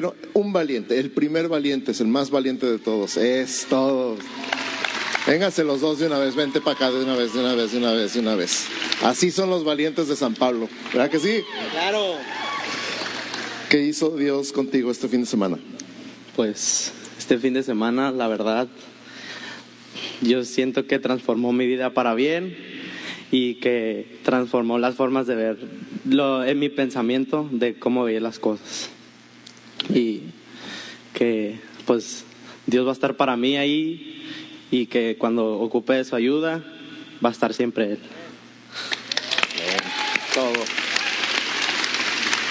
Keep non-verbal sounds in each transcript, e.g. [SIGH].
Quiero un valiente, el primer valiente es el más valiente de todos, es todo. Vénganse los dos de una vez, vente para acá de una vez, de una vez, de una vez, de una vez. Así son los valientes de San Pablo, ¿verdad que sí? Claro. ¿Qué hizo Dios contigo este fin de semana? Pues este fin de semana, la verdad, yo siento que transformó mi vida para bien y que transformó las formas de ver lo, en mi pensamiento de cómo veía las cosas. Y que pues Dios va a estar para mí ahí y que cuando ocupe su ayuda va a estar siempre Él. Todo.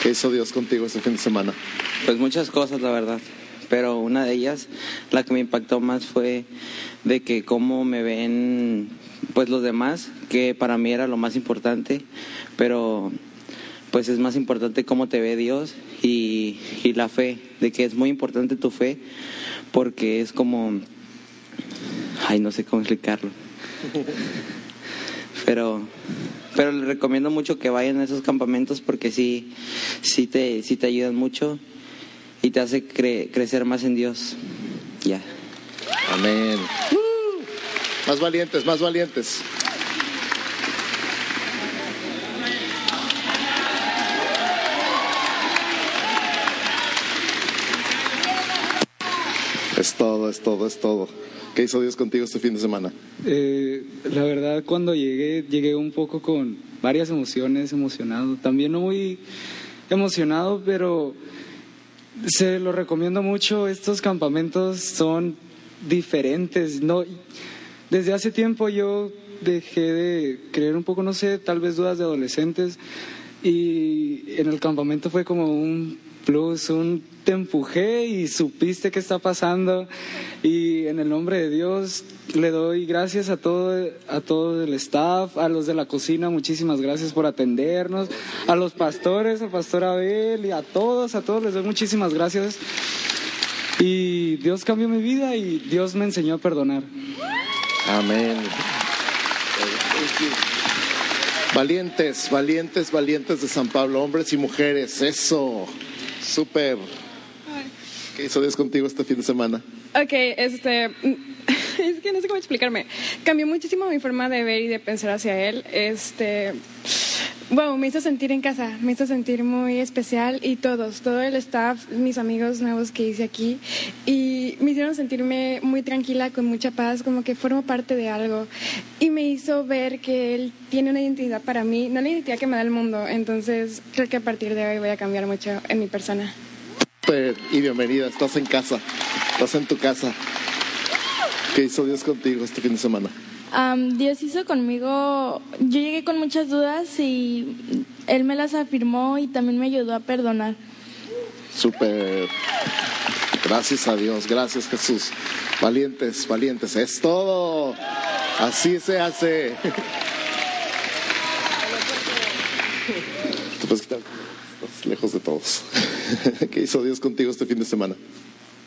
¿Qué hizo Dios contigo este fin de semana? Pues muchas cosas, la verdad. Pero una de ellas, la que me impactó más fue de que cómo me ven pues los demás, que para mí era lo más importante, pero pues es más importante cómo te ve Dios y, y la fe, de que es muy importante tu fe, porque es como, ay, no sé cómo explicarlo, [LAUGHS] pero, pero les recomiendo mucho que vayan a esos campamentos porque sí, sí te, sí te ayudan mucho y te hace cre- crecer más en Dios. Ya. Amén. Más valientes, más valientes. Es todo, es todo, es todo. ¿Qué hizo Dios contigo este fin de semana? Eh, la verdad, cuando llegué, llegué un poco con varias emociones, emocionado. También no muy emocionado, pero se lo recomiendo mucho. Estos campamentos son diferentes. No, desde hace tiempo yo dejé de creer un poco, no sé, tal vez dudas de adolescentes. Y en el campamento fue como un plus, un te empujé y supiste qué está pasando. Y en el nombre de Dios le doy gracias a todo, a todo el staff, a los de la cocina, muchísimas gracias por atendernos, a los pastores, al pastor Abel y a todos, a todos les doy muchísimas gracias. Y Dios cambió mi vida y Dios me enseñó a perdonar. Amén. Valientes, valientes, valientes de San Pablo, hombres y mujeres, eso, súper. ¿Qué hizo Dios contigo este fin de semana? Ok, este. [LAUGHS] Es que no sé cómo explicarme. Cambió muchísimo mi forma de ver y de pensar hacia él. Este. Bueno, me hizo sentir en casa, me hizo sentir muy especial y todos, todo el staff, mis amigos nuevos que hice aquí y me hicieron sentirme muy tranquila, con mucha paz, como que formo parte de algo y me hizo ver que él tiene una identidad para mí, no la identidad que me da el mundo, entonces creo que a partir de hoy voy a cambiar mucho en mi persona. Súper, Y bienvenida, estás en casa, estás en tu casa. ¿Qué hizo Dios contigo este fin de semana? Dios hizo conmigo, yo llegué con muchas dudas y Él me las afirmó y también me ayudó a perdonar. Súper. Gracias a Dios, gracias Jesús. Valientes, valientes, es todo. Así se hace. [LAUGHS] Te puedes quitar, estás lejos de todos. [LAUGHS] ¿Qué hizo Dios contigo este fin de semana?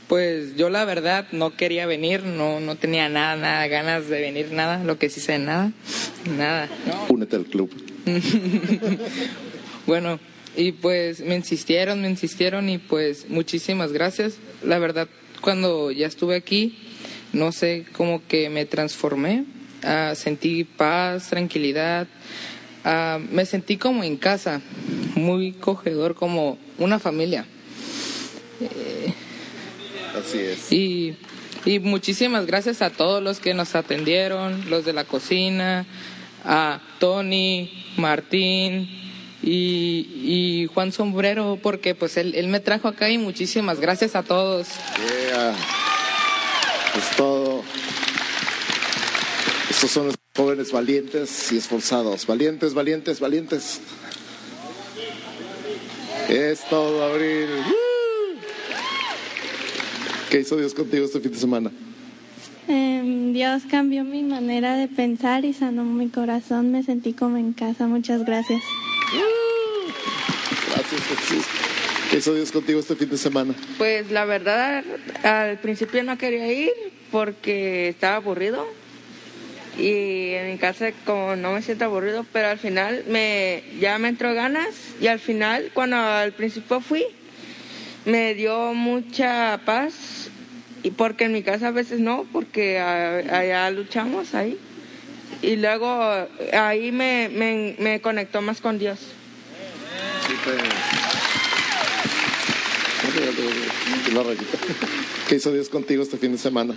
Pues yo la verdad no quería venir, no, no tenía nada, nada, ganas de venir, nada, lo que sí sé, nada, nada. [LAUGHS] Únete al club. Bueno, y pues me insistieron, me insistieron y pues muchísimas gracias. La verdad, cuando ya estuve aquí, no sé, como que me transformé, sentí paz, tranquilidad, ah, me sentí como en casa, muy cogedor, como una familia. Así es. Y, y muchísimas gracias a todos los que nos atendieron, los de la cocina, a Tony, Martín y, y Juan Sombrero, porque pues él, él me trajo acá y muchísimas gracias a todos. Yeah. Es todo. Estos son los jóvenes valientes y esforzados. Valientes, valientes, valientes. Es todo, Abril. ¿Qué hizo Dios contigo este fin de semana? Em, Dios cambió mi manera de pensar y sanó mi corazón. Me sentí como en casa. Muchas gracias. Gracias, Jesús. ¿Qué hizo Dios contigo este fin de semana? Pues la verdad, al principio no quería ir porque estaba aburrido. Y en mi casa como no me siento aburrido, pero al final me ya me entró ganas y al final cuando al principio fui me dio mucha paz, y porque en mi casa a veces no, porque allá luchamos ahí. Y luego ahí me, me, me conectó más con Dios. La rayita. [LAUGHS] ¿Qué hizo Dios contigo este fin de semana?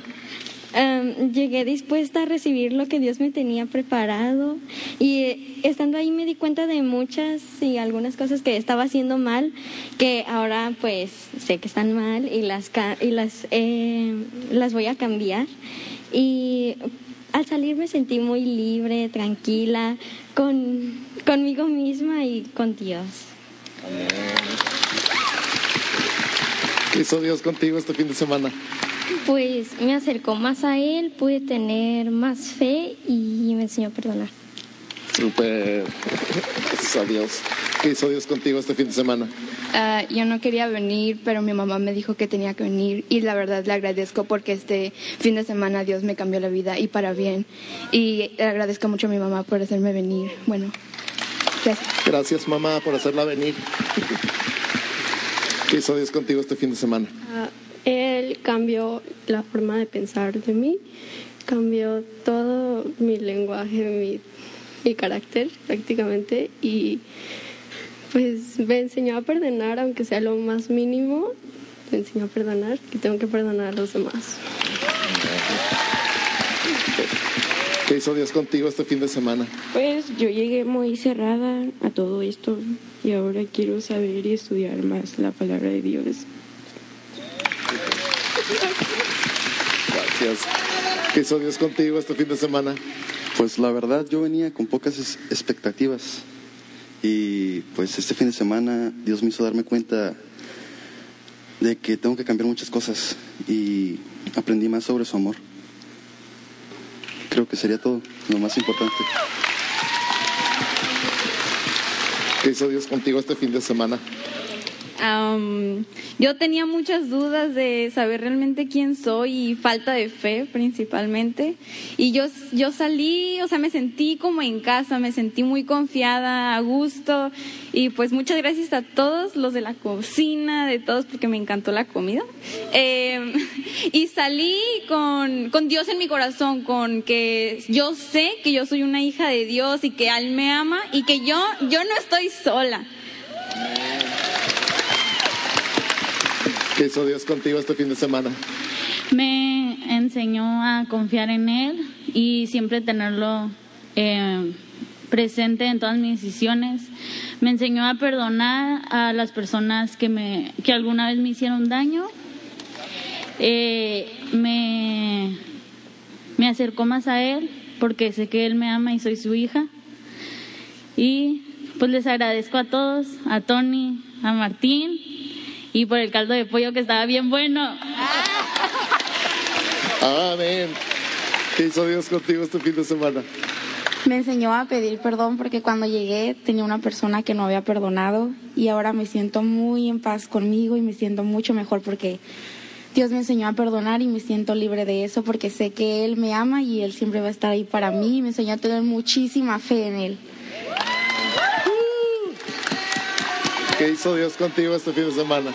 Am, llegué dispuesta a recibir lo que Dios me tenía preparado y eh, estando ahí me di cuenta de muchas y algunas cosas que estaba haciendo mal que ahora pues sé que están mal y las y las eh, las voy a cambiar y al salir me sentí muy libre tranquila con conmigo misma y con Dios ¿Qué hizo Dios contigo este fin de semana? Pues me acercó más a él pude tener más fe y me enseñó a perdonar Súper. Gracias a Dios. ¿Qué hizo Dios contigo este fin de semana? Ah, yo no quería venir, pero mi mamá me dijo que tenía que venir y la verdad le agradezco porque este fin de semana Dios me cambió la vida y para bien. Y le agradezco mucho a mi mamá por hacerme venir. Bueno, gracias. Gracias, mamá, por hacerla venir. ¿Qué hizo Dios contigo este fin de semana? Ah, Él cambió la forma de pensar de mí, cambió todo mi lenguaje, mi, mi carácter prácticamente y pues me enseñó a perdonar, aunque sea lo más mínimo, me enseñó a perdonar y tengo que perdonar a los demás. ¿Qué hizo Dios contigo este fin de semana? Pues yo llegué muy cerrada a todo esto y ahora quiero saber y estudiar más la palabra de Dios. Gracias. ¿Qué hizo Dios contigo este fin de semana? Pues la verdad yo venía con pocas expectativas y pues este fin de semana Dios me hizo darme cuenta de que tengo que cambiar muchas cosas y aprendí más sobre su amor. Creo que sería todo, lo más importante. ¿Qué hizo Dios contigo este fin de semana? Am, yo tenía muchas dudas de saber realmente quién soy y falta de fe principalmente. Y yo, yo salí, o sea, me sentí como en casa, me sentí muy confiada, a gusto. Y pues muchas gracias a todos los de la cocina, de todos, porque me encantó la comida. Eh, [LAUGHS] y salí con, con Dios en mi corazón, con que yo sé que yo soy una hija de Dios y que Él me ama y que yo, yo no estoy sola. ¿Qué hizo Dios contigo este fin de semana? Me enseñó a confiar en Él y siempre tenerlo eh, presente en todas mis decisiones. Me enseñó a perdonar a las personas que, me, que alguna vez me hicieron daño. Eh, me, me acercó más a Él porque sé que Él me ama y soy su hija. Y pues les agradezco a todos, a Tony, a Martín y por el caldo de pollo que estaba bien bueno. Amén. ¿Qué hizo Dios contigo este fin de semana? Me enseñó a pedir perdón porque cuando llegué tenía una persona que no había perdonado y ahora me siento muy en paz conmigo y me siento mucho mejor porque Dios me enseñó a perdonar y me siento libre de eso porque sé que Él me ama y Él siempre va a estar ahí para mí y me enseñó a tener muchísima fe en Él. ¿Qué hizo Dios contigo este fin de semana?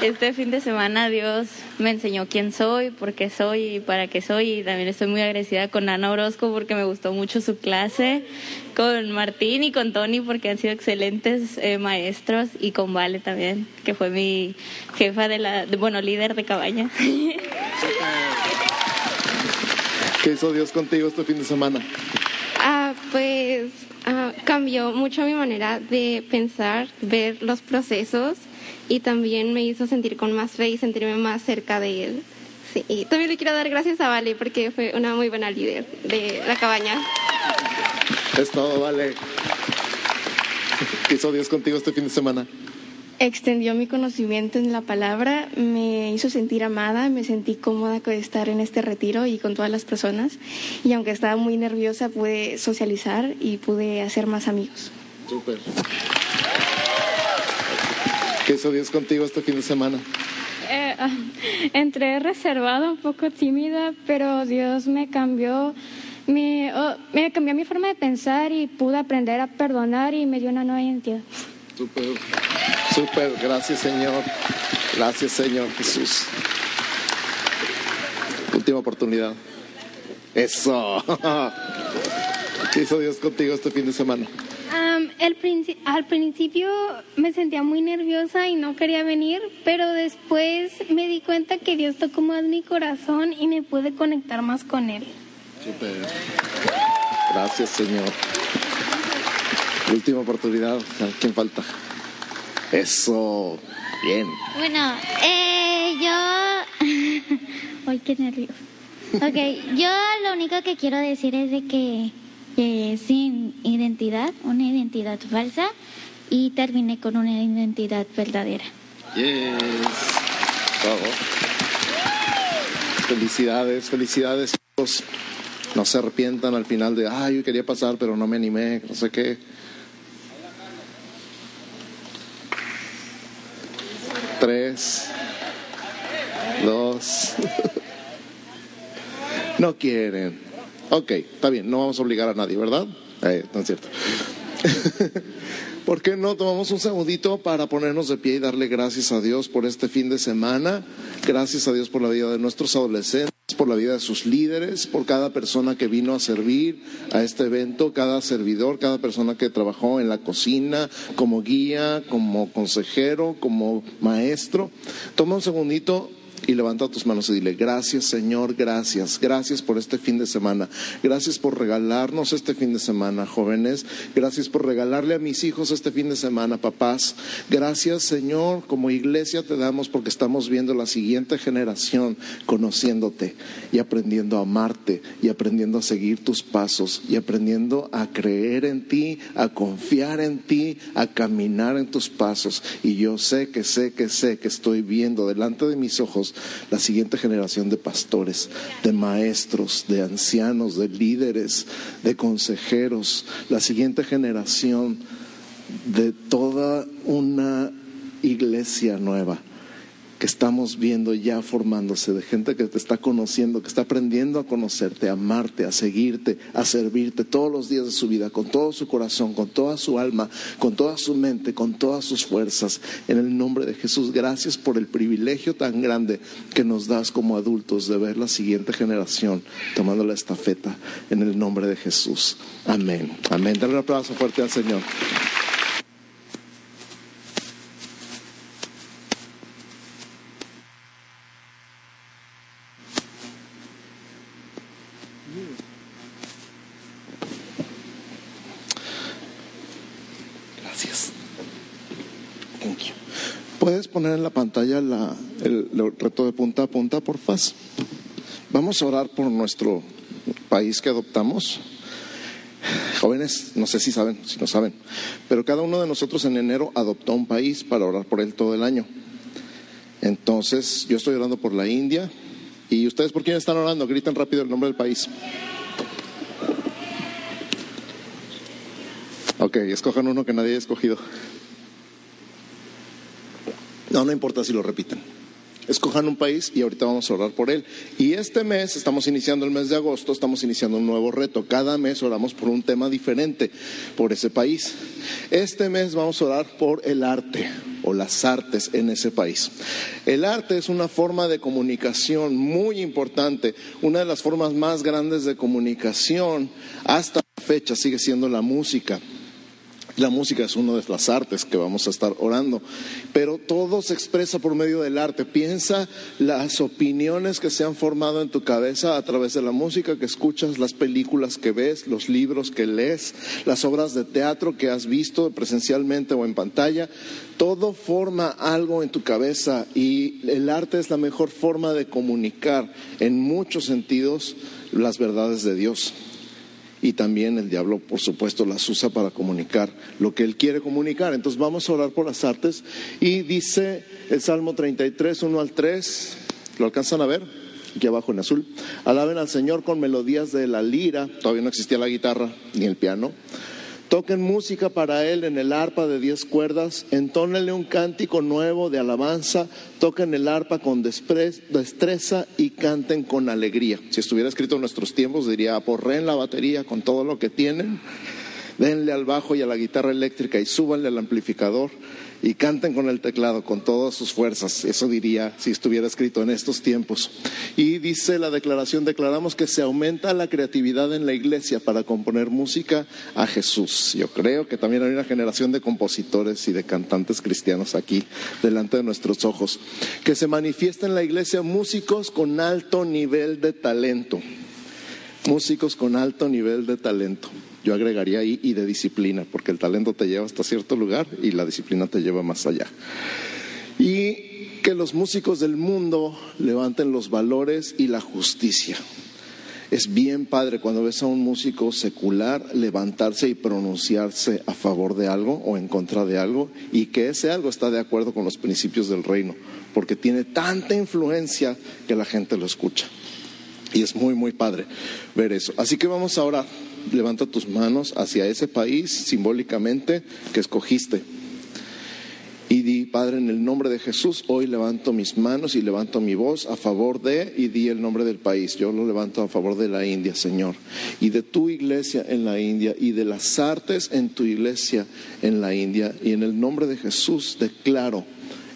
Este fin de semana Dios me enseñó quién soy, por qué soy y para qué soy. Y también estoy muy agradecida con Ana Orozco porque me gustó mucho su clase, con Martín y con Tony porque han sido excelentes eh, maestros y con Vale también, que fue mi jefa de la, de- bueno, líder de cabaña. [LAUGHS] ¿Qué hizo Dios contigo este fin de semana? Cambió mucho mi manera de pensar, ver los procesos y también me hizo sentir con más fe y sentirme más cerca de él. Sí, y también le quiero dar gracias a Vale porque fue una muy buena líder de la cabaña. Es todo, vale. ¿Qué hizo Dios contigo este fin de semana? Extendió mi conocimiento en la palabra, me hizo sentir amada, me sentí cómoda con estar en este retiro y con todas las personas. Y aunque estaba muy nerviosa, pude socializar y pude hacer más amigos. Súper. ¿Qué hizo Dios contigo este fin de semana? Eh, ah, entré reservada, un poco tímida, pero Dios me cambió, me, oh, me cambió mi forma de pensar y pude aprender a perdonar y me dio una nueva identidad. Súper. Súper, gracias Señor. Gracias Señor Jesús. Última oportunidad. Eso. [LAUGHS] ¿Qué hizo Dios contigo este fin de semana? Am, el princi- al principio me sentía muy nerviosa y no quería venir, pero después me di cuenta que Dios tocó más mi corazón y me pude conectar más con Él. Súper. Gracias Señor. Última oportunidad. ¿Quién falta? Eso. Bien. Bueno, eh, yo... [LAUGHS] Ay, qué nervios. Ok, yo lo único que quiero decir es de que, que sin identidad, una identidad falsa, y terminé con una identidad verdadera. Yes. Bravo. Felicidades, felicidades. chicos. No se arrepientan al final de, ay, yo quería pasar, pero no me animé, no sé qué. Tres, dos. No quieren. Ok, está bien, no vamos a obligar a nadie, ¿verdad? Eh, no es cierto. [LAUGHS] ¿Por qué no tomamos un segundito para ponernos de pie y darle gracias a Dios por este fin de semana? Gracias a Dios por la vida de nuestros adolescentes, por la vida de sus líderes, por cada persona que vino a servir a este evento, cada servidor, cada persona que trabajó en la cocina, como guía, como consejero, como maestro. Toma un segundito y levanta tus manos y dile, gracias Señor, gracias, gracias por este fin de semana, gracias por regalarnos este fin de semana, jóvenes, gracias por regalarle a mis hijos este fin de semana, papás, gracias Señor, como iglesia te damos porque estamos viendo la siguiente generación conociéndote y aprendiendo a amarte y aprendiendo a seguir tus pasos y aprendiendo a creer en ti, a confiar en ti, a caminar en tus pasos. Y yo sé que sé que sé que estoy viendo delante de mis ojos la siguiente generación de pastores, de maestros, de ancianos, de líderes, de consejeros, la siguiente generación de toda una iglesia nueva que estamos viendo ya formándose, de gente que te está conociendo, que está aprendiendo a conocerte, a amarte, a seguirte, a servirte todos los días de su vida, con todo su corazón, con toda su alma, con toda su mente, con todas sus fuerzas. En el nombre de Jesús, gracias por el privilegio tan grande que nos das como adultos de ver la siguiente generación tomando la estafeta en el nombre de Jesús. Amén. Amén. Dale un aplauso fuerte al Señor. En la pantalla la- el, reto de punta a punta, por favor? Vamos a orar por nuestro país que adoptamos. Jóvenes, no sé si saben, si no saben, pero cada uno de nosotros en enero adoptó un país para orar por él todo el año. Entonces, yo estoy orando por la India. ¿Y ustedes por quién están orando? Griten rápido el nombre del país. Ok, escojan uno que nadie haya escogido. No, no importa si lo repiten. Escojan un país y ahorita vamos a orar por él. Y este mes, estamos iniciando el mes de agosto, estamos iniciando un nuevo reto. Cada mes oramos por un tema diferente por ese país. Este mes vamos a orar por el arte o las artes en ese país. El arte es una forma de comunicación muy importante. Una de las formas más grandes de comunicación hasta la fecha sigue siendo la música. La música es una de las artes que vamos a estar orando, pero todo se expresa por medio del arte. Piensa las opiniones que se han formado en tu cabeza a través de la música que escuchas, las películas que ves, los libros que lees, las obras de teatro que has visto presencialmente o en pantalla. Todo forma algo en tu cabeza y el arte es la mejor forma de comunicar en muchos sentidos las verdades de Dios y también el diablo, por supuesto, las usa para comunicar lo que él quiere comunicar. Entonces vamos a orar por las artes y dice el Salmo 33, 1 al 3, ¿lo alcanzan a ver? Aquí abajo en azul. Alaben al Señor con melodías de la lira, todavía no existía la guitarra ni el piano. Toquen música para él en el arpa de diez cuerdas, entónenle un cántico nuevo de alabanza, toquen el arpa con destreza y canten con alegría. Si estuviera escrito en nuestros tiempos, diría, aporreen la batería con todo lo que tienen, denle al bajo y a la guitarra eléctrica y súbanle al amplificador y canten con el teclado con todas sus fuerzas. Eso diría si estuviera escrito en estos tiempos. Y dice la declaración, declaramos que se aumenta la creatividad en la iglesia para componer música a Jesús. Yo creo que también hay una generación de compositores y de cantantes cristianos aquí delante de nuestros ojos. Que se manifiesta en la iglesia músicos con alto nivel de talento. Músicos con alto nivel de talento. Yo agregaría ahí y de disciplina, porque el talento te lleva hasta cierto lugar y la disciplina te lleva más allá. Y que los músicos del mundo levanten los valores y la justicia. Es bien padre cuando ves a un músico secular levantarse y pronunciarse a favor de algo o en contra de algo y que ese algo está de acuerdo con los principios del reino, porque tiene tanta influencia que la gente lo escucha. Y es muy, muy padre ver eso. Así que vamos a orar. Levanta tus manos hacia ese país simbólicamente que escogiste. Y di, Padre, en el nombre de Jesús, hoy levanto mis manos y levanto mi voz a favor de, y di el nombre del país. Yo lo levanto a favor de la India, Señor. Y de tu iglesia en la India, y de las artes en tu iglesia en la India. Y en el nombre de Jesús declaro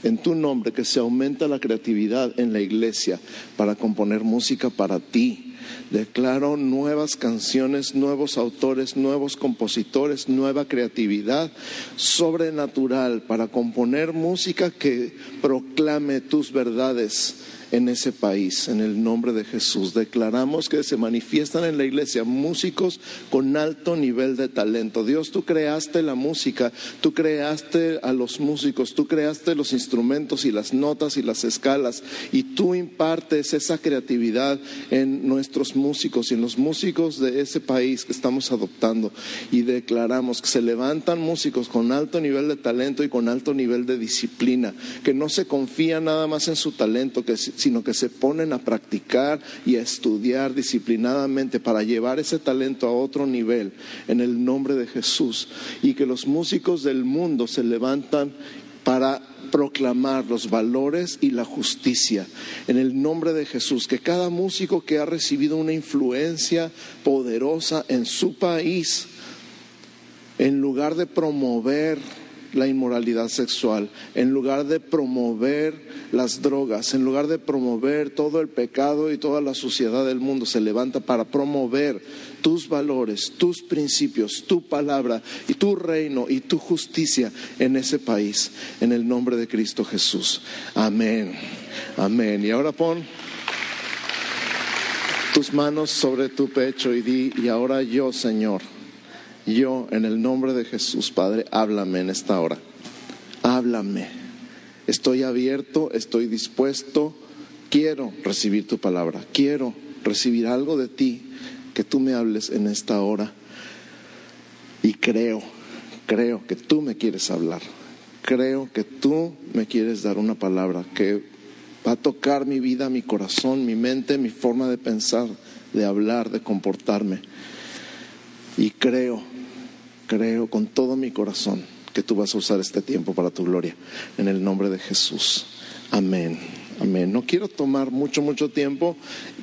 en tu nombre que se aumenta la creatividad en la iglesia para componer música para ti. Declaro nuevas canciones, nuevos autores, nuevos compositores, nueva creatividad sobrenatural para componer música que proclame tus verdades en ese país, en el nombre de Jesús. Declaramos que se manifiestan en la iglesia músicos con alto nivel de talento. Dios, tú creaste la música, tú creaste a los músicos, tú creaste los instrumentos y las notas y las escalas, y tú impartes esa creatividad en nuestros músicos y en los músicos de ese país que estamos adoptando. Y declaramos que se levantan músicos con alto nivel de talento y con alto nivel de disciplina, que no se confía nada más en su talento, que sino que se ponen a practicar y a estudiar disciplinadamente para llevar ese talento a otro nivel en el nombre de Jesús. Y que los músicos del mundo se levantan para proclamar los valores y la justicia en el nombre de Jesús, que cada músico que ha recibido una influencia poderosa en su país, en lugar de promover la inmoralidad sexual, en lugar de promover las drogas, en lugar de promover todo el pecado y toda la suciedad del mundo, se levanta para promover tus valores, tus principios, tu palabra y tu reino y tu justicia en ese país, en el nombre de Cristo Jesús. Amén. Amén. Y ahora pon tus manos sobre tu pecho y di, y ahora yo, Señor yo, en el nombre de Jesús, Padre, háblame en esta hora. Háblame. Estoy abierto, estoy dispuesto. Quiero recibir tu palabra. Quiero recibir algo de ti que tú me hables en esta hora. Y creo, creo que tú me quieres hablar. Creo que tú me quieres dar una palabra que va a tocar mi vida, mi corazón, mi mente, mi forma de pensar, de hablar, de comportarme. Y creo creo con todo mi corazón que tú vas a usar este tiempo para tu gloria. En el nombre de Jesús. Amén. Amén. No quiero tomar mucho, mucho tiempo.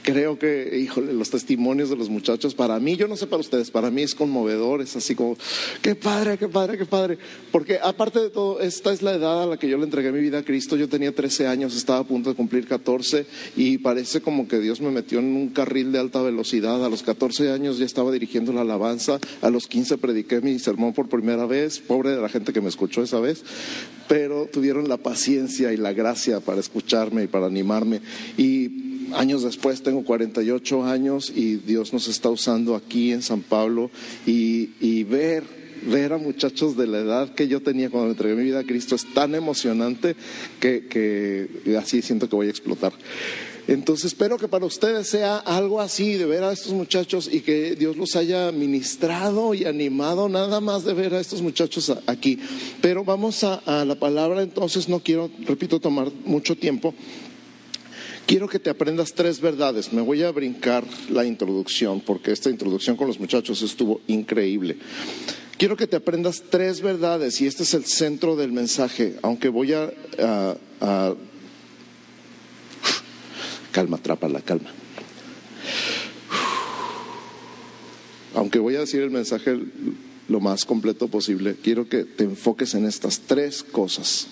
Creo que, híjole, los testimonios de los muchachos, para mí, yo no sé para ustedes, para mí es conmovedor, es así como, qué padre, qué padre, qué padre. Porque aparte de todo, esta es la edad a la que yo le entregué mi vida a Cristo. Yo tenía 13 años, estaba a punto de cumplir 14 y parece como que Dios me metió en un carril de alta velocidad. A los 14 años ya estaba dirigiendo la alabanza, a los 15 prediqué mi sermón por primera vez, pobre de la gente que me escuchó esa vez, pero tuvieron la paciencia y la gracia para escucharme y para animarme. Y años después tengo 48 años y Dios nos está usando aquí en San Pablo y, ver ver a muchachos de la edad que yo tenía cuando me entregué mi vida a Cristo es tan emocionante que, así siento que voy a explotar. Entonces espero que para ustedes sea algo así, de ver a estos muchachos y que Dios los haya ministrado y animado nada más de ver a estos muchachos aquí. Pero vamos a la palabra, entonces no quiero, repito, tomar mucho tiempo. Quiero que te aprendas tres verdades. Me voy a brincar la introducción porque esta introducción con los muchachos estuvo increíble. Quiero que te aprendas tres verdades y este es el centro del mensaje, aunque voy a... a, a calma, atrapa la calma. Aunque voy a decir el mensaje lo más completo posible, quiero que te enfoques en estas tres cosas.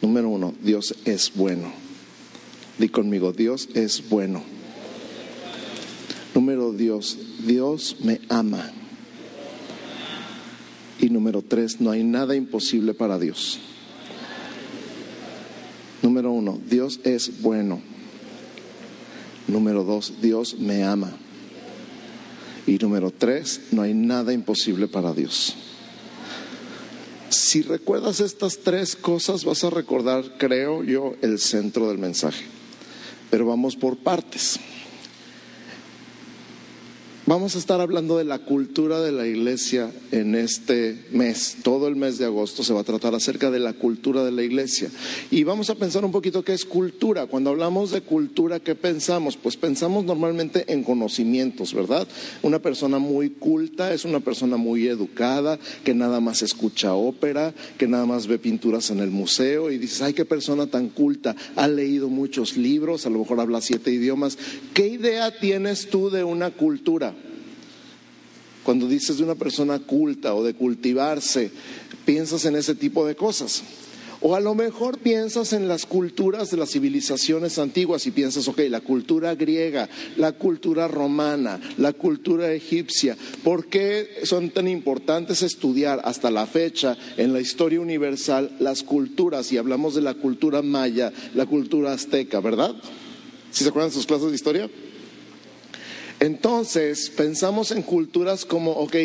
Número uno, Dios es bueno. Di conmigo, Dios es bueno. Número Dios, Dios me ama. Y número tres, no hay nada imposible para Dios. Número uno, Dios es bueno. Número dos, Dios me ama. Y número tres, no hay nada imposible para Dios. Si recuerdas estas tres cosas, vas a recordar, creo yo, el centro del mensaje. Pero vamos por partes. Vamos a estar hablando de la cultura de la iglesia en este mes. Todo el mes de agosto se va a tratar acerca de la cultura de la iglesia. Y vamos a pensar un poquito qué es cultura. Cuando hablamos de cultura, ¿qué pensamos? Pues pensamos normalmente en conocimientos, ¿verdad? Una persona muy culta es una persona muy educada, que nada más escucha ópera, que nada más ve pinturas en el museo y dices, ay, qué persona tan culta, ha leído muchos libros, a lo mejor habla siete idiomas. ¿Qué idea tienes tú de una cultura? Cuando dices de una persona culta o de cultivarse, piensas en ese tipo de cosas. O a lo mejor piensas en las culturas de las civilizaciones antiguas y piensas, ok, la cultura griega, la cultura romana, la cultura egipcia, ¿por qué son tan importantes estudiar hasta la fecha en la historia universal las culturas? Y hablamos de la cultura maya, la cultura azteca, ¿verdad? ¿Sí se acuerdan de sus clases de historia? Entonces, pensamos en culturas como, ok,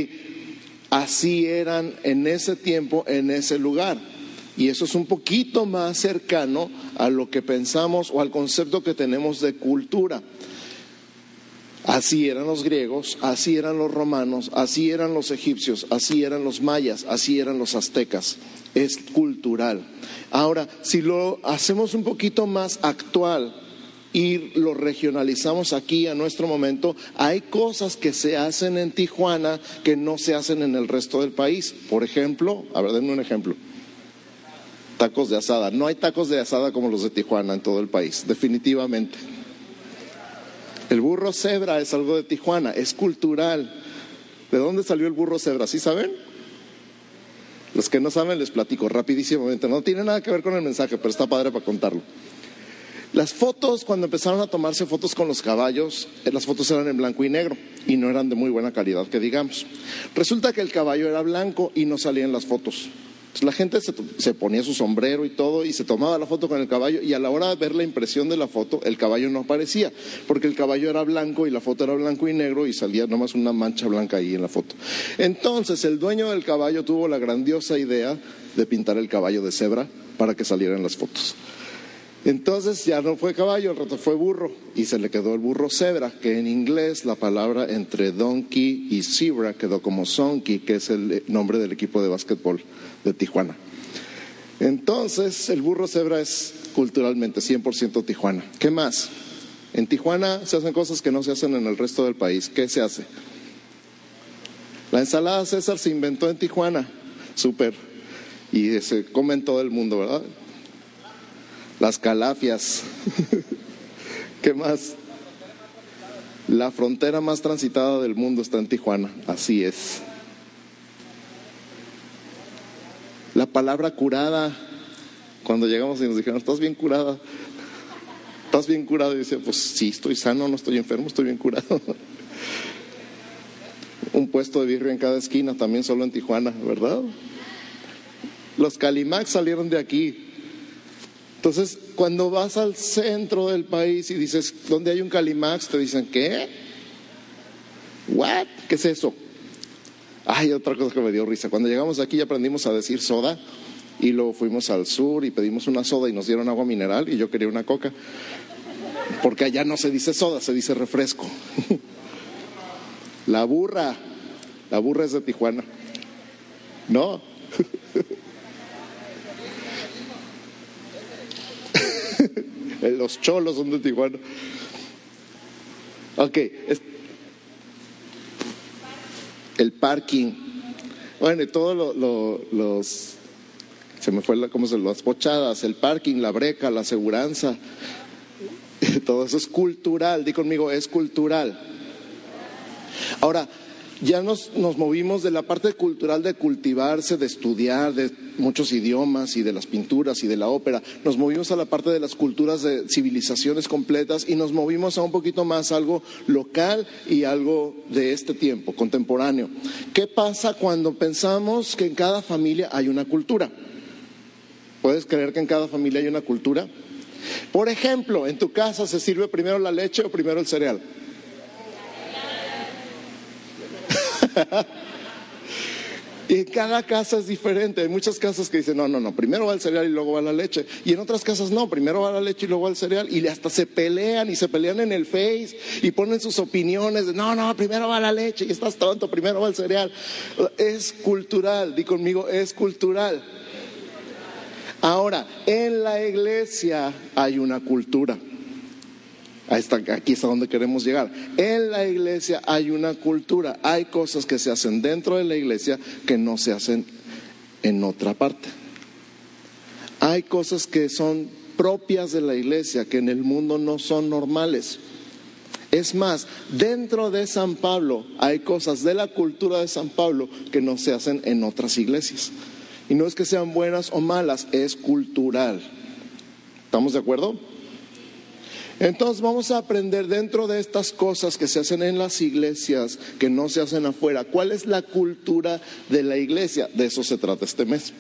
así eran en ese tiempo, en ese lugar. Y eso es un poquito más cercano a lo que pensamos o al concepto que tenemos de cultura. Así eran los griegos, así eran los romanos, así eran los egipcios, así eran los mayas, así eran los aztecas. Es cultural. Ahora, si lo hacemos un poquito más actual, y lo regionalizamos aquí a nuestro momento, hay cosas que se hacen en Tijuana que no se hacen en el resto del país. Por ejemplo, a ver, denme un ejemplo. Tacos de asada. No hay tacos de asada como los de Tijuana en todo el país, definitivamente. El burro cebra es algo de Tijuana, es cultural. ¿De dónde salió el burro cebra? ¿Sí saben? Los que no saben les platico rapidísimamente. No tiene nada que ver con el mensaje, pero está padre para contarlo. Las fotos, cuando empezaron a tomarse fotos con los caballos, eh, las fotos eran en blanco y negro y no eran de muy buena calidad, que digamos. Resulta que el caballo era blanco y no salían las fotos. la gente se, se, ponía su sombrero y todo y se tomaba la foto con el caballo y a la hora de ver la impresión de la foto, el caballo no aparecía, porque el caballo era blanco y la foto era blanco y negro y salía nomás una mancha blanca ahí en la foto. Entonces el dueño del caballo tuvo la grandiosa idea de pintar el caballo de cebra para que salieran las fotos. Entonces ya no fue caballo, el rato fue burro y se le quedó el burro cebra, que en inglés la palabra entre donkey y zebra quedó como sonky, que es el nombre del equipo de básquetbol de Tijuana. Entonces el burro cebra es culturalmente 100% Tijuana. ¿Qué más? En Tijuana se hacen cosas que no se hacen en el resto del país. ¿Qué se hace? La ensalada César se inventó en Tijuana, súper, y se come en todo el mundo, ¿verdad? Las calafias. [LAUGHS] ¿Qué más? La frontera más transitada del mundo está en Tijuana, así es. La palabra curada, cuando llegamos y nos dijeron, ¿estás bien curada? ¿Estás bien curado? Y dice, pues sí, estoy sano, no estoy enfermo, estoy bien curado. [LAUGHS] Un puesto de birria en cada esquina, también solo en Tijuana, ¿verdad? Los Calimax salieron de aquí, entonces, cuando vas al centro del país y dices, ¿dónde hay un Calimax? Te dicen, ¿qué? ¿What? ¿Qué es eso? Ay, otra cosa que me dio risa. Cuando llegamos aquí ya aprendimos a decir soda y luego fuimos al sur y pedimos una soda y nos dieron agua mineral y yo quería una coca. Porque allá no se dice soda, se dice refresco. [LAUGHS] La burra, la burra es de Tijuana. ¿No? [LAUGHS] Los cholos son de Tijuana. Ok. El parking. Bueno, y todos los. Se me fue la, ¿cómo se las pochadas, el parking, la breca, la aseguranza. [LAUGHS] Todo eso es cultural. Di conmigo, es cultural. Ahora, ya nos, nos movimos de la parte cultural de cultivarse, de estudiar, de muchos idiomas y de las pinturas y de la ópera, nos movimos a la parte de las culturas de civilizaciones completas y nos movimos a un poquito más algo local y algo de este tiempo, contemporáneo. ¿Qué pasa cuando pensamos que en cada familia hay una cultura? ¿Puedes creer que en cada familia hay una cultura? Por ejemplo, en tu casa se sirve primero la leche o primero el cereal. [LAUGHS] y en cada casa es diferente. Hay muchas casas que dicen, no, no, no, primero va el cereal y luego va la leche. Y en otras casas no, primero va la leche y luego va el cereal. Y hasta se pelean y se pelean en el Face y ponen sus opiniones. No, no, primero va la leche y estás tonto, primero va el cereal. Es cultural, di conmigo, es cultural. Ahora, en la iglesia hay una cultura. Aquí está donde queremos llegar. En la iglesia hay una cultura. Hay cosas que se hacen dentro de la iglesia que no se hacen en otra parte. Hay cosas que son propias de la iglesia que en el mundo no son normales. Es más, dentro de San Pablo hay cosas de la cultura de San Pablo que no se hacen en otras iglesias. Y no es que sean buenas o malas, es cultural. ¿Estamos de acuerdo? Entonces vamos a aprender dentro de estas cosas que se hacen en las iglesias, que no se hacen afuera, cuál es la cultura de la iglesia. De eso se trata este mes.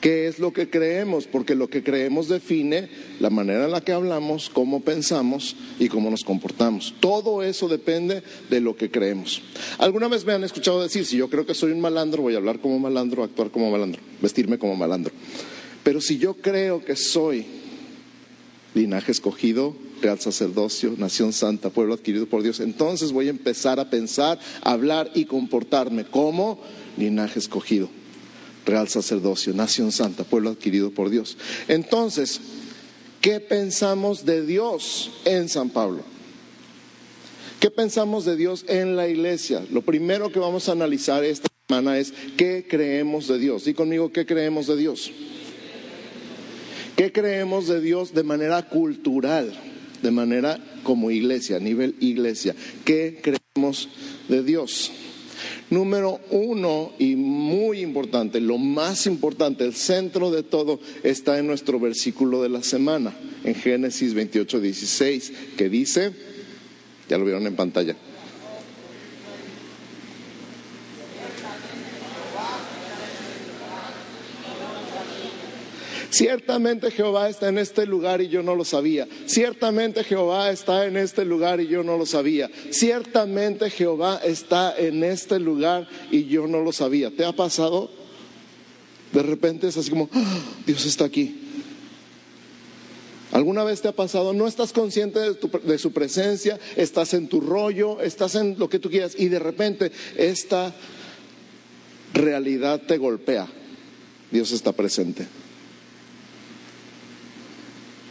¿Qué es lo que creemos? Porque lo que creemos define la manera en la que hablamos, cómo pensamos y cómo nos comportamos. Todo eso depende de lo que creemos. Alguna vez me han escuchado decir, si yo creo que soy un malandro, voy a hablar como malandro, actuar como malandro, vestirme como malandro. Pero si yo creo que soy linaje escogido, real sacerdocio, nación santa, pueblo adquirido por Dios, entonces voy a empezar a pensar, hablar y comportarme como linaje escogido real sacerdocio, nación santa, pueblo adquirido por Dios. Entonces, ¿qué pensamos de Dios en San Pablo? ¿Qué pensamos de Dios en la iglesia? Lo primero que vamos a analizar esta semana es qué creemos de Dios. Di conmigo, ¿qué creemos de Dios? ¿Qué creemos de Dios de manera cultural, de manera como iglesia, a nivel iglesia? ¿Qué creemos de Dios? Número uno y muy importante, lo más importante, el centro de todo está en nuestro versículo de la semana, en Génesis 28, 16, que dice, ya lo vieron en pantalla. Ciertamente Jehová está en este lugar y yo no lo sabía. Ciertamente Jehová está en este lugar y yo no lo sabía. Ciertamente Jehová está en este lugar y yo no lo sabía. ¿Te ha pasado? De repente es así como, ¡Ah! Dios está aquí. ¿Alguna vez te ha pasado? No estás consciente de, de, su presencia, estás en tu rollo, estás en lo que tú quieras y de repente esta realidad te golpea. Dios está presente.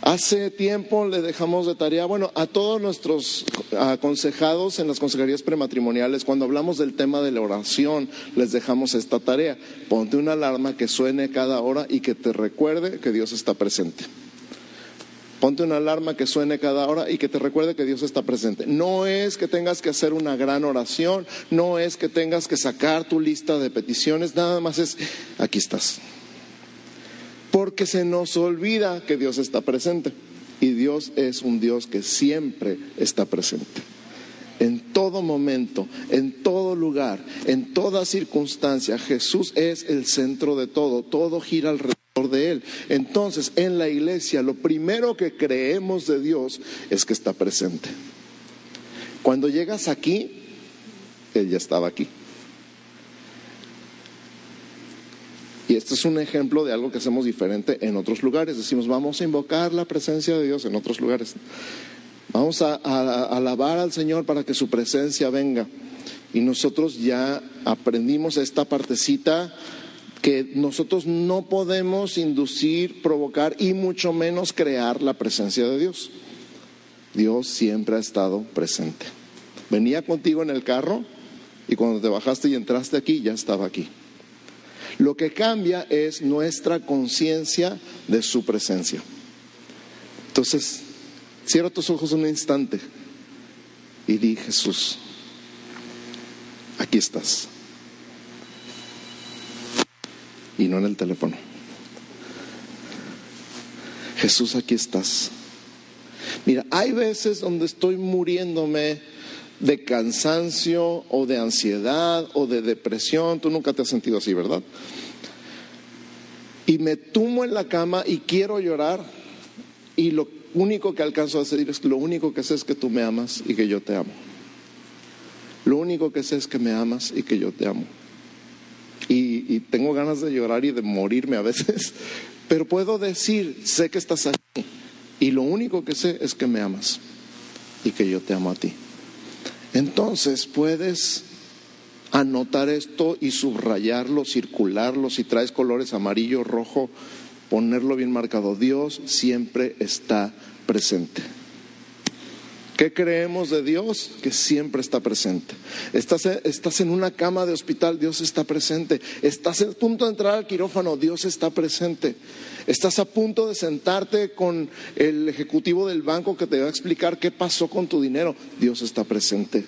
Hace tiempo le dejamos de tarea, bueno, a todos nuestros aconsejados en las consejerías prematrimoniales, cuando hablamos del tema de la oración, les dejamos esta tarea. Ponte una alarma que suene cada hora y que te recuerde que Dios está presente. Ponte una alarma que suene cada hora y que te recuerde que Dios está presente. No es que tengas que hacer una gran oración, no es que tengas que sacar tu lista de peticiones, nada más es, aquí estás porque se nos olvida que Dios está presente. Y Dios es un Dios que siempre está presente. En todo momento, en todo lugar, en toda circunstancia, Jesús es el centro de todo, todo gira alrededor de Él. Entonces, en la iglesia, lo primero que creemos de Dios es que está presente. Cuando llegas aquí, Él ya estaba aquí. Y este es un ejemplo de algo que hacemos diferente en otros lugares. Decimos, vamos a invocar la presencia de Dios en otros lugares. Vamos a, alabar al Señor para que su presencia venga. Y nosotros ya aprendimos esta partecita que nosotros no podemos inducir, provocar y mucho menos crear la presencia de Dios. Dios siempre ha estado presente. Venía contigo en el carro y cuando te bajaste y entraste aquí, ya estaba aquí. Lo que cambia es nuestra conciencia de su presencia. Entonces, cierra tus ojos un instante y di Jesús, aquí estás. Y no en el teléfono. Jesús, aquí estás. Mira, hay veces donde estoy muriéndome de cansancio o de ansiedad o de depresión. Tú nunca te has sentido así, ¿verdad? Y me tumo en la cama y quiero llorar y lo único que alcanzo a decir es lo único que sé es que tú me amas y que yo te amo. Lo único que sé es que me amas y que yo te amo. Y, y tengo ganas de llorar y de morirme a veces, [LAUGHS] pero puedo decir, sé que estás aquí y lo único que sé es que me amas y que yo te amo a ti. Entonces puedes anotar esto y subrayarlo, circularlo, si traes colores amarillo, rojo, ponerlo bien marcado. Dios siempre está presente. ¿Qué creemos de Dios? Que siempre está presente. Estás, en una cama de hospital, Dios está presente. Estás a punto de entrar al quirófano, Dios está presente. Estás a punto de sentarte con el ejecutivo del banco que te va a explicar qué pasó con tu dinero, Dios está presente.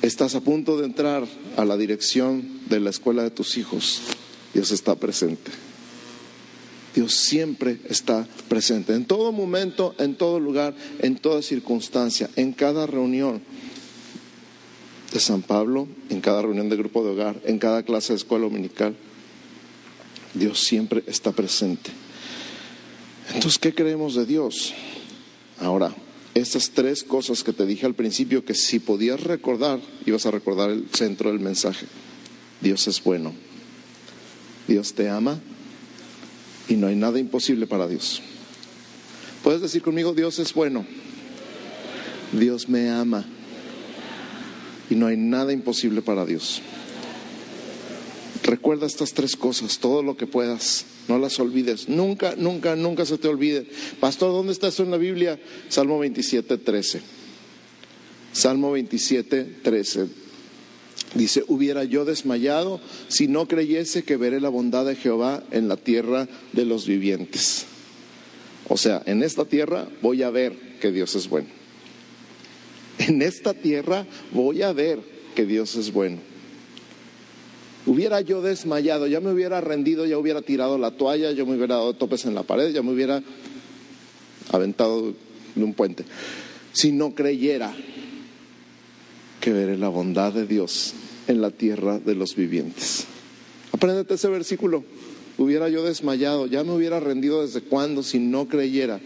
Estás a punto de entrar a la dirección de la escuela de tus hijos, Dios está presente. Dios siempre está presente, en todo momento, en todo lugar, en toda circunstancia, en cada reunión de San Pablo, en cada reunión de grupo de hogar, en cada clase de escuela dominical. Dios siempre está presente. Entonces, ¿qué creemos de Dios? Ahora, estas tres cosas que te dije al principio, que si podías recordar, ibas a recordar el centro del mensaje. Dios es bueno. Dios te ama y no hay nada imposible para Dios. Puedes decir conmigo, Dios es bueno. Dios me ama y no hay nada imposible para Dios. Recuerda estas tres cosas, todo lo que puedas, no las olvides. Nunca, nunca, nunca se te olvide. Pastor, ¿dónde está eso en la Biblia? Salmo 27, 13. Salmo 27, 13. Dice, hubiera yo desmayado si no creyese que veré la bondad de Jehová en la tierra de los vivientes. O sea, en esta tierra voy a ver que Dios es bueno. En esta tierra voy a ver que Dios es bueno. Hubiera yo desmayado, ya me hubiera rendido, ya hubiera tirado la toalla, yo me hubiera dado topes en la pared, ya me hubiera aventado de un puente. Si no creyera que veré la bondad de Dios en la tierra de los vivientes. Apréndete ese versículo. Hubiera yo desmayado, ya me hubiera rendido desde cuando si no creyera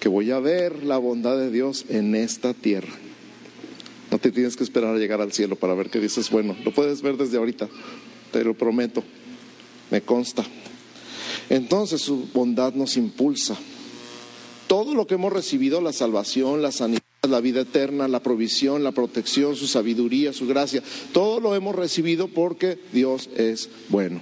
que voy a ver la bondad de Dios en esta tierra. No te tienes que esperar a llegar al cielo para ver que dices, bueno, lo puedes ver desde ahorita, te lo prometo, me consta. Entonces su bondad nos impulsa. Todo lo que hemos recibido, la salvación, la sanidad, la vida eterna, la provisión, la protección, su sabiduría, su gracia, todo lo hemos recibido porque Dios es bueno.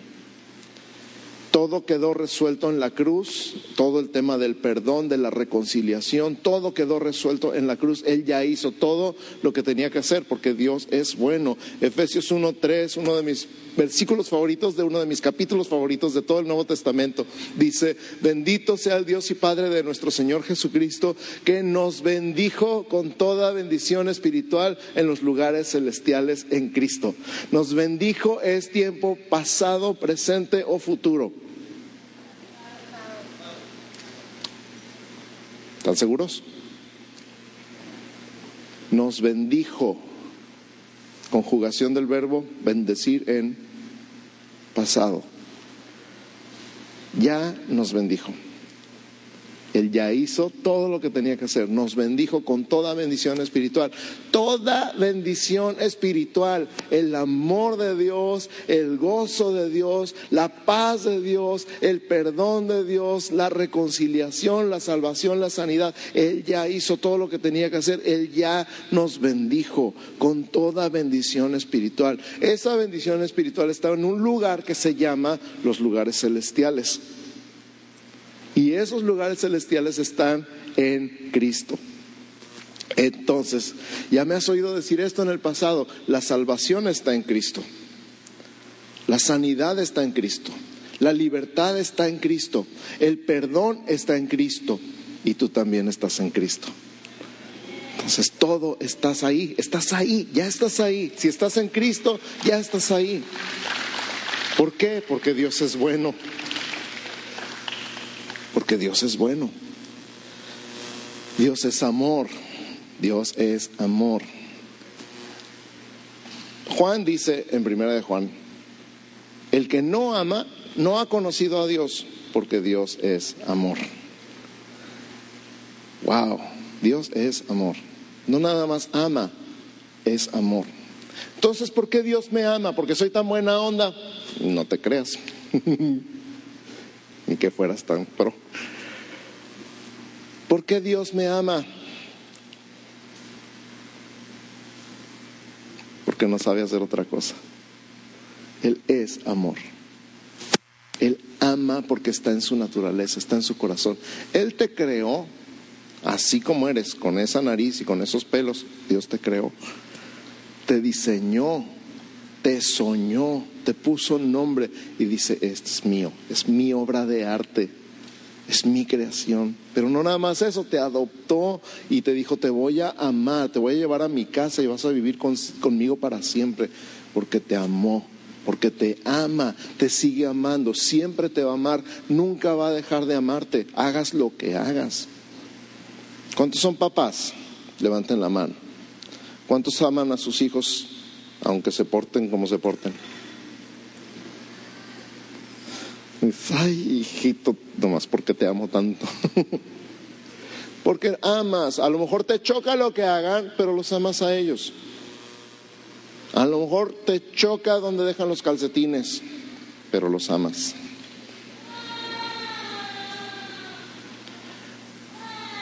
Todo quedó resuelto en la cruz, todo el tema del perdón, de la reconciliación, todo quedó resuelto en la cruz. Él ya hizo todo lo que tenía que hacer porque Dios es bueno. Efesios 1.3, uno de mis versículos favoritos, de uno de mis capítulos favoritos de todo el Nuevo Testamento, dice, bendito sea el Dios y Padre de nuestro Señor Jesucristo, que nos bendijo con toda bendición espiritual en los lugares celestiales en Cristo. Nos bendijo es tiempo pasado, presente o futuro. ¿Están seguros? Nos bendijo. Conjugación del verbo bendecir en pasado. Ya nos bendijo. Él ya hizo todo lo que tenía que hacer. Nos bendijo con toda bendición espiritual. Toda bendición espiritual. El amor de Dios, el gozo de Dios, la paz de Dios, el perdón de Dios, la reconciliación, la salvación, la sanidad. Él ya hizo todo lo que tenía que hacer. Él ya nos bendijo con toda bendición espiritual. Esa bendición espiritual está en un lugar que se llama los lugares celestiales. Y esos lugares celestiales están en Cristo. Entonces, ya me has oído decir esto en el pasado, la salvación está en Cristo. La sanidad está en Cristo. La libertad está en Cristo. El perdón está en Cristo. Y tú también estás en Cristo. Entonces todo estás ahí, estás ahí, ya estás ahí. Si estás en Cristo, ya estás ahí. ¿Por qué? Porque Dios es bueno. Porque Dios es bueno. Dios es amor. Dios es amor. Juan dice en primera de Juan, el que no ama no ha conocido a Dios porque Dios es amor. Wow, Dios es amor. No nada más ama, es amor. Entonces, ¿por qué Dios me ama? Porque soy tan buena onda. No te creas. [LAUGHS] Ni que fueras tan pro. ¿Por qué Dios me ama? Porque no sabe hacer otra cosa. Él es amor. Él ama porque está en su naturaleza, está en su corazón. Él te creó así como eres, con esa nariz y con esos pelos. Dios te creó. Te diseñó, te soñó, te puso nombre y dice, este es mío, es mi obra de arte, es mi creación. Pero no nada más eso, te adoptó y te dijo, te voy a amar, te voy a llevar a mi casa y vas a vivir conmigo para siempre, porque te amó porque te ama, te sigue amando, siempre te va a amar, nunca va a dejar de amarte, hagas lo que hagas. ¿Cuántos son papás? Levanten la mano. ¿Cuántos aman a sus hijos aunque se porten como se porten? Ay, hijito, nomás porque te amo tanto. [LAUGHS] porque amas, a lo mejor te choca lo que hagan, pero los amas a ellos. A lo mejor te choca donde dejan los calcetines, pero los amas.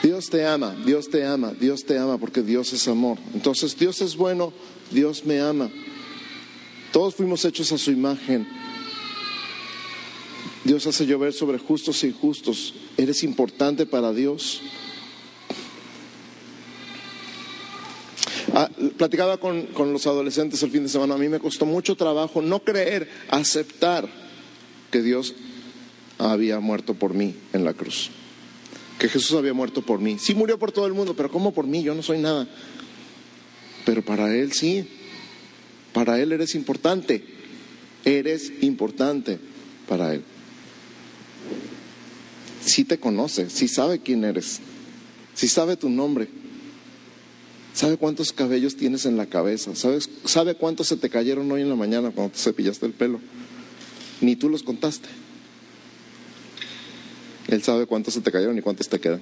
Dios te ama, Dios te ama, Dios te ama porque Dios es amor. Entonces Dios es bueno, Dios me ama. Todos fuimos hechos a su imagen. Dios hace llover sobre justos e injustos. Eres importante para Dios. Ah, platicaba con, los adolescentes el fin de semana, a mí me costó mucho trabajo no creer, aceptar que Dios había muerto por mí en la cruz, que Jesús había muerto por mí. Sí murió por todo el mundo, pero ¿cómo por mí? Yo no soy nada. Pero para Él sí, para Él eres importante, eres importante para Él. Sí te conoce, sí sabe quién eres, sí sabe tu nombre. ¿Sabe cuántos cabellos tienes en la cabeza? ¿Sabes, ¿Sabe cuántos se te cayeron hoy en la mañana cuando te cepillaste el pelo? Ni tú los contaste. Él sabe cuántos se te cayeron y cuántos te quedan.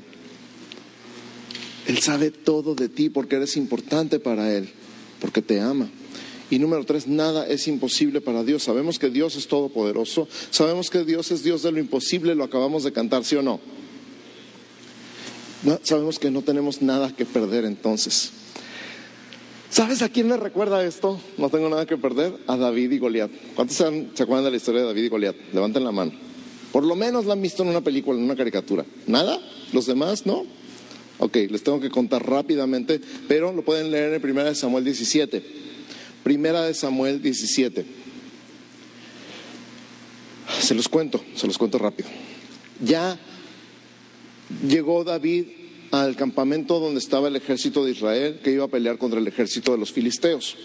Él sabe todo de ti porque eres importante para Él, porque te ama. Y número tres, nada es imposible para Dios. Sabemos que Dios es todopoderoso, sabemos que Dios es Dios de lo imposible, lo acabamos de cantar, ¿sí o no? sabemos que no tenemos nada que perder entonces. ¿Sabes a quién le recuerda esto? No tengo nada que perder. A David y Goliat. ¿Cuántos se, acuerdan de la historia de David y Goliat? Levanten la mano. Por lo menos la han visto en una película, en una caricatura. ¿Nada? ¿Los demás no? Ok, les tengo que contar rápidamente, pero lo pueden leer en Primera de Samuel 17. Primera de Samuel 17. Se los cuento, se los cuento rápido. Ya llegó David al campamento donde estaba el ejército de Israel que iba a pelear contra el ejército de los filisteos.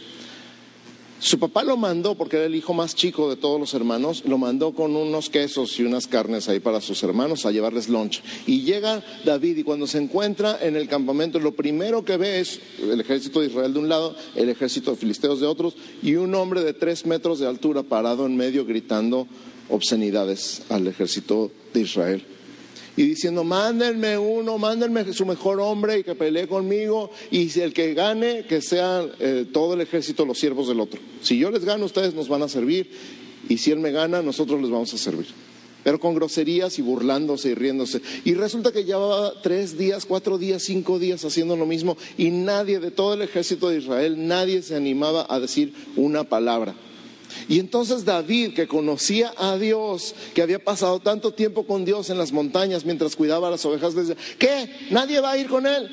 Su papá lo mandó, porque era el hijo más chico de todos los hermanos, lo mandó con unos quesos y unas carnes ahí para sus hermanos a llevarles lunch. Y llega David y cuando se encuentra en el campamento, lo primero que ve es el ejército de Israel de un lado, el ejército de filisteos de otros, y un hombre de tres metros de altura parado en medio gritando obscenidades al ejército de Israel y diciendo, mándenme uno, mándenme su mejor hombre y que pelee conmigo y el que gane, que sea eh, todo el ejército los siervos del otro. Si yo les gano, ustedes nos van a servir y si él me gana, nosotros les vamos a servir. Pero con groserías y burlándose y riéndose. Y resulta que llevaba tres días, cuatro días, cinco días haciendo lo mismo y nadie de todo el ejército de Israel, nadie se animaba a decir una palabra. Y entonces David, que conocía a Dios, que había pasado tanto tiempo con Dios en las montañas mientras cuidaba las ovejas, decía, ¿qué? ¿Nadie va a ir con él?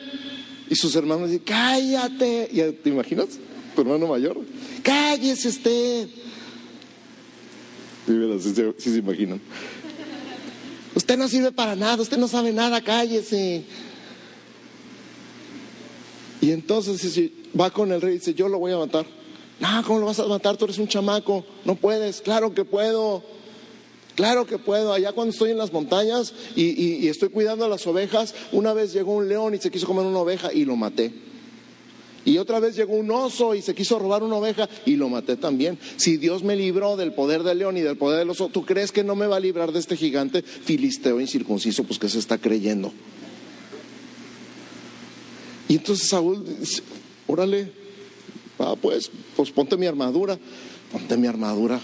Y sus hermanos decían, cállate. ¿Y ¿Te imaginas? Tu hermano mayor. Cállese usted. Sí, se imaginan. Usted no sirve para nada, usted no sabe nada, cállese. Y entonces va con el rey y dice, yo lo voy a matar. No, ¿cómo lo vas a matar? Tú eres un chamaco, no puedes. Claro que puedo. Claro que puedo. Allá cuando estoy en las montañas y estoy cuidando a las ovejas, una vez llegó un león y se quiso comer una oveja y lo maté. Y otra vez llegó un oso y se quiso robar una oveja y lo maté también. Si Dios me libró del poder del león y del poder del oso, ¿tú crees que no me va a librar de este gigante filisteo incircunciso? Pues que se está creyendo. Y entonces Saúl dice, órale, ah, pues, pues ponte mi armadura, ponte mi armadura.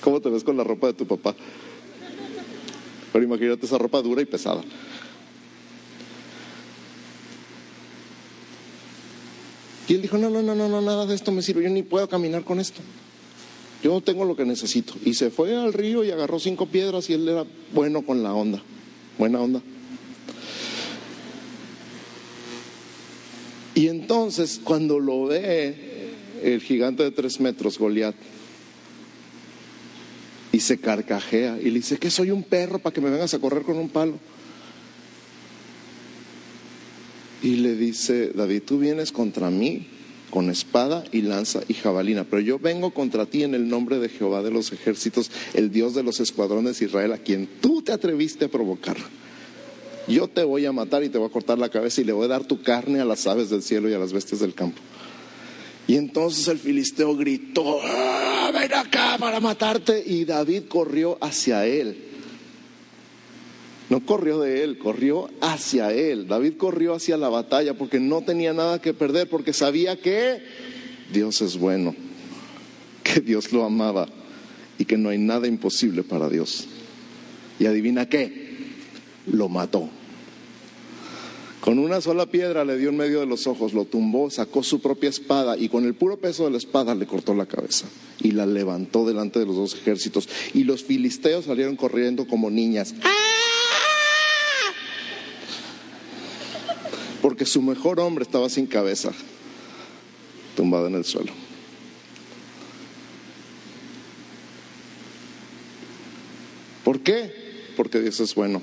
¿Cómo te ves con la ropa de tu papá? Pero imagínate esa ropa dura y pesada. Y él dijo, no, no, no, no, nada de esto me sirve, yo ni puedo caminar con esto. Yo tengo lo que necesito. Y se fue al río y agarró cinco piedras y él era bueno con la onda, buena onda. Y entonces cuando lo ve el gigante de tres metros, Goliat, y se carcajea y le dice, que soy un perro para que me vengas a correr con un palo. Y le dice, David, tú vienes contra mí con espada y lanza y jabalina, pero yo vengo contra ti en el nombre de Jehová de los ejércitos, el Dios de los escuadrones de Israel, a quien tú te atreviste a provocar. Yo te voy a matar y te voy a cortar la cabeza y le voy a dar tu carne a las aves del cielo y a las bestias del campo. Y entonces el filisteo gritó, "Ah, ven acá para matarte. Y David corrió hacia él. No corrió de él, corrió hacia él. David corrió hacia la batalla porque no tenía nada que perder, porque sabía que Dios es bueno, que Dios lo amaba y que no hay nada imposible para Dios. Y adivina qué, lo mató. Con una sola piedra le dio en medio de los ojos, lo tumbó, sacó su propia espada y con el puro peso de la espada le cortó la cabeza y la levantó delante de los dos ejércitos. Y los filisteos salieron corriendo como niñas. Porque su mejor hombre estaba sin cabeza, tumbado en el suelo. ¿Por qué? Porque Dios es bueno.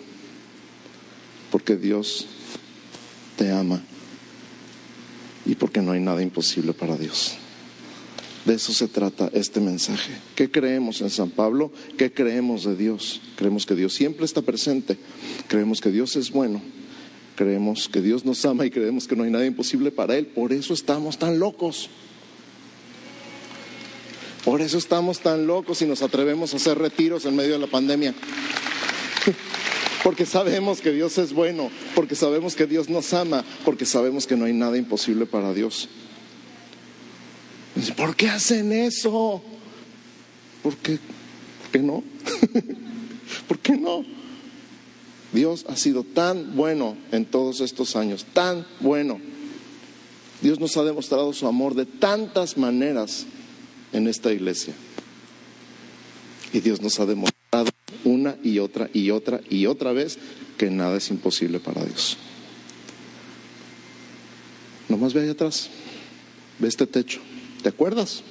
Porque Dios te ama. Y porque no hay nada imposible para Dios. De eso se trata este mensaje. ¿Qué creemos en San Pablo? ¿Qué creemos de Dios? Creemos que Dios siempre está presente. Creemos que Dios es bueno. Creemos que Dios nos ama y creemos que no hay nada imposible para Él. Por eso estamos tan locos. Por eso estamos tan locos y nos atrevemos a hacer retiros en medio de la pandemia. Porque sabemos que Dios es bueno, porque sabemos que Dios nos ama, porque sabemos que no hay nada imposible para Dios. ¿Por qué hacen eso? ¿Por qué, ¿Por qué no? [LAUGHS] ¿Por qué no? Dios ha sido tan bueno en todos estos años, tan bueno. Dios nos ha demostrado su amor de tantas maneras en esta iglesia. Y Dios nos ha demostrado una y otra y otra y otra vez que nada es imposible para Dios. Nomás ve allá atrás, ve este techo. ¿Te acuerdas?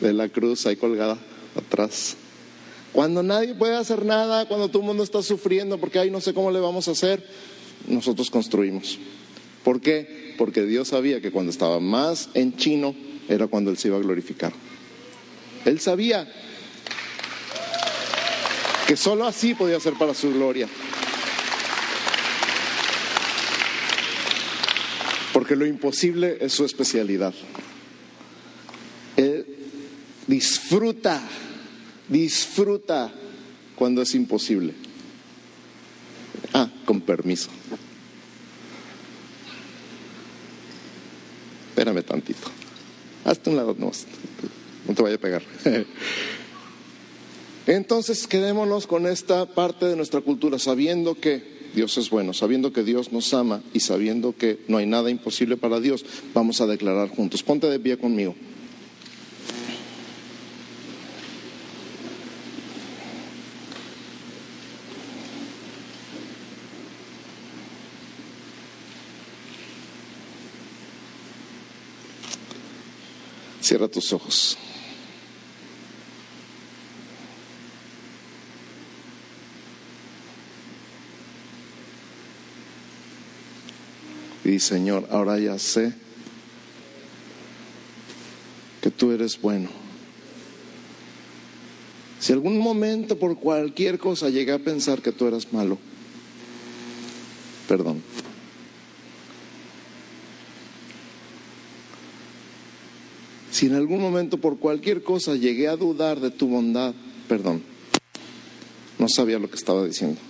De la cruz ahí colgada atrás. Cuando nadie puede hacer nada, cuando todo el mundo está sufriendo, porque ahí no sé cómo le vamos a hacer, nosotros construimos. ¿Por qué? Porque Dios sabía que cuando estaba más en chino era cuando Él se iba a glorificar. Él sabía que solo así podía ser para su gloria. Porque lo imposible es su especialidad. Él disfruta, disfruta cuando es imposible. Ah, con permiso. Espérame tantito. Hazte un lado, no, no te vaya a pegar. [LAUGHS] Entonces quedémonos con esta parte de nuestra cultura, sabiendo que Dios es bueno, sabiendo que Dios nos ama y sabiendo que no hay nada imposible para Dios, vamos a declarar juntos. Ponte de pie conmigo. Cierra tus ojos. Y Señor, ahora ya sé que tú eres bueno. Si algún momento por cualquier cosa llegué a pensar que tú eras malo, perdón. Si en algún momento por cualquier cosa llegué a dudar de tu bondad, perdón. No sabía lo que estaba diciendo.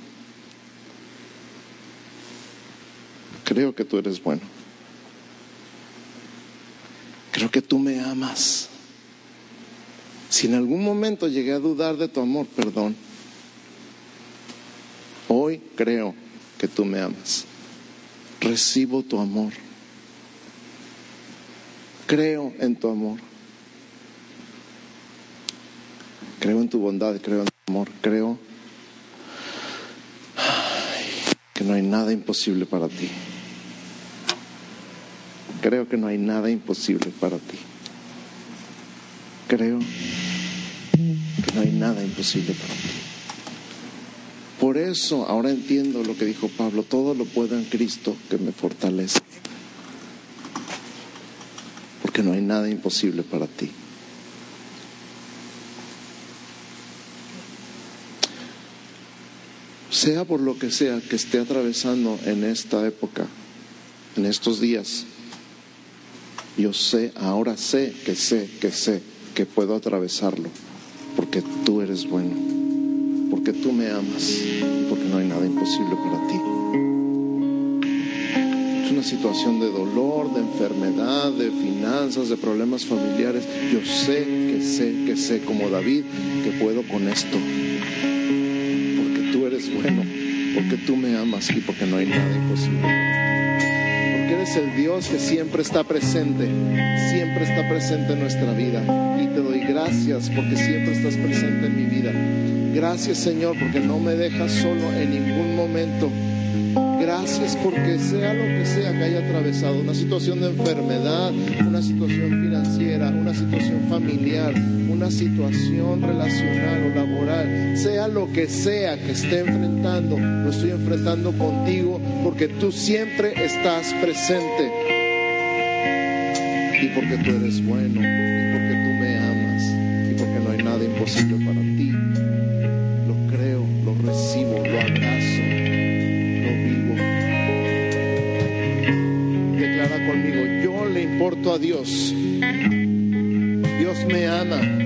Creo que tú eres bueno. Creo que tú me amas. Si en algún momento llegué a dudar de tu amor, perdón. Hoy creo que tú me amas. Recibo tu amor. Creo en tu amor. Creo en tu bondad, creo en tu amor, creo que no hay nada imposible para ti. Creo que no hay nada imposible para ti. Creo que no hay nada imposible para ti. Por eso ahora entiendo lo que dijo Pablo, todo lo puedo en Cristo que me fortalece. Porque no hay nada imposible para ti. Sea por lo que sea que esté atravesando en esta época, en estos días, yo sé, ahora sé que sé, que sé que puedo atravesarlo, porque tú eres bueno, porque tú me amas, porque no hay nada imposible para ti. Es una situación de dolor, de enfermedad, de finanzas, de problemas familiares. Yo sé que sé, que sé como David, que puedo con esto, porque tú eres bueno, porque tú me amas y porque no hay nada imposible para ti porque eres el Dios que siempre está presente, siempre está presente en nuestra vida. Y te doy gracias porque siempre estás presente en mi vida. Gracias Señor porque no me dejas solo en ningún momento. Gracias porque sea lo que sea que haya atravesado, una situación de enfermedad, una situación financiera, una situación familiar, una situación relacional o laboral, sea lo que sea que esté enfrentando, lo estoy enfrentando contigo porque tú siempre estás presente y porque tú eres bueno y porque tú me amas y porque no hay nada imposible para ti. Lo creo, lo recibo, lo abrazo, lo vivo. Declara conmigo, yo le importo a Dios. Dios me ama.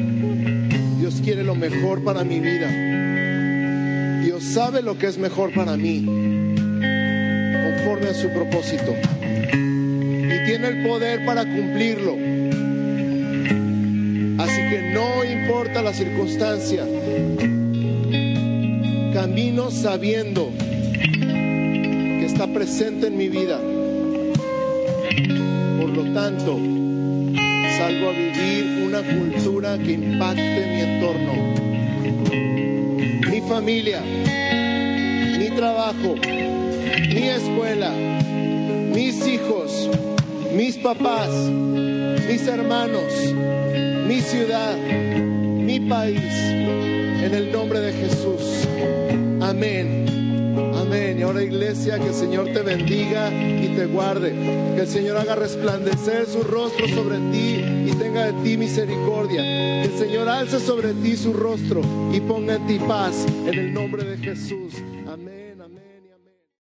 Dios quiere lo mejor para mi vida. Dios sabe lo que es mejor para mí, conforme a su propósito. Y tiene el poder para cumplirlo. Así que no importa la circunstancia, camino sabiendo que está presente en mi vida. Por lo tanto, salgo a vivir una cultura que impacte mi entorno, mi familia, mi trabajo, mi escuela, mis hijos, mis papás, mis hermanos, mi ciudad, mi país, en el nombre de Jesús. Amén. Amén. Y ahora iglesia, que el Señor te bendiga y te guarde. Que el Señor haga resplandecer su rostro sobre ti tenga de ti misericordia. Que el Señor alce sobre ti su rostro y ponga en ti paz. En el nombre de Jesús.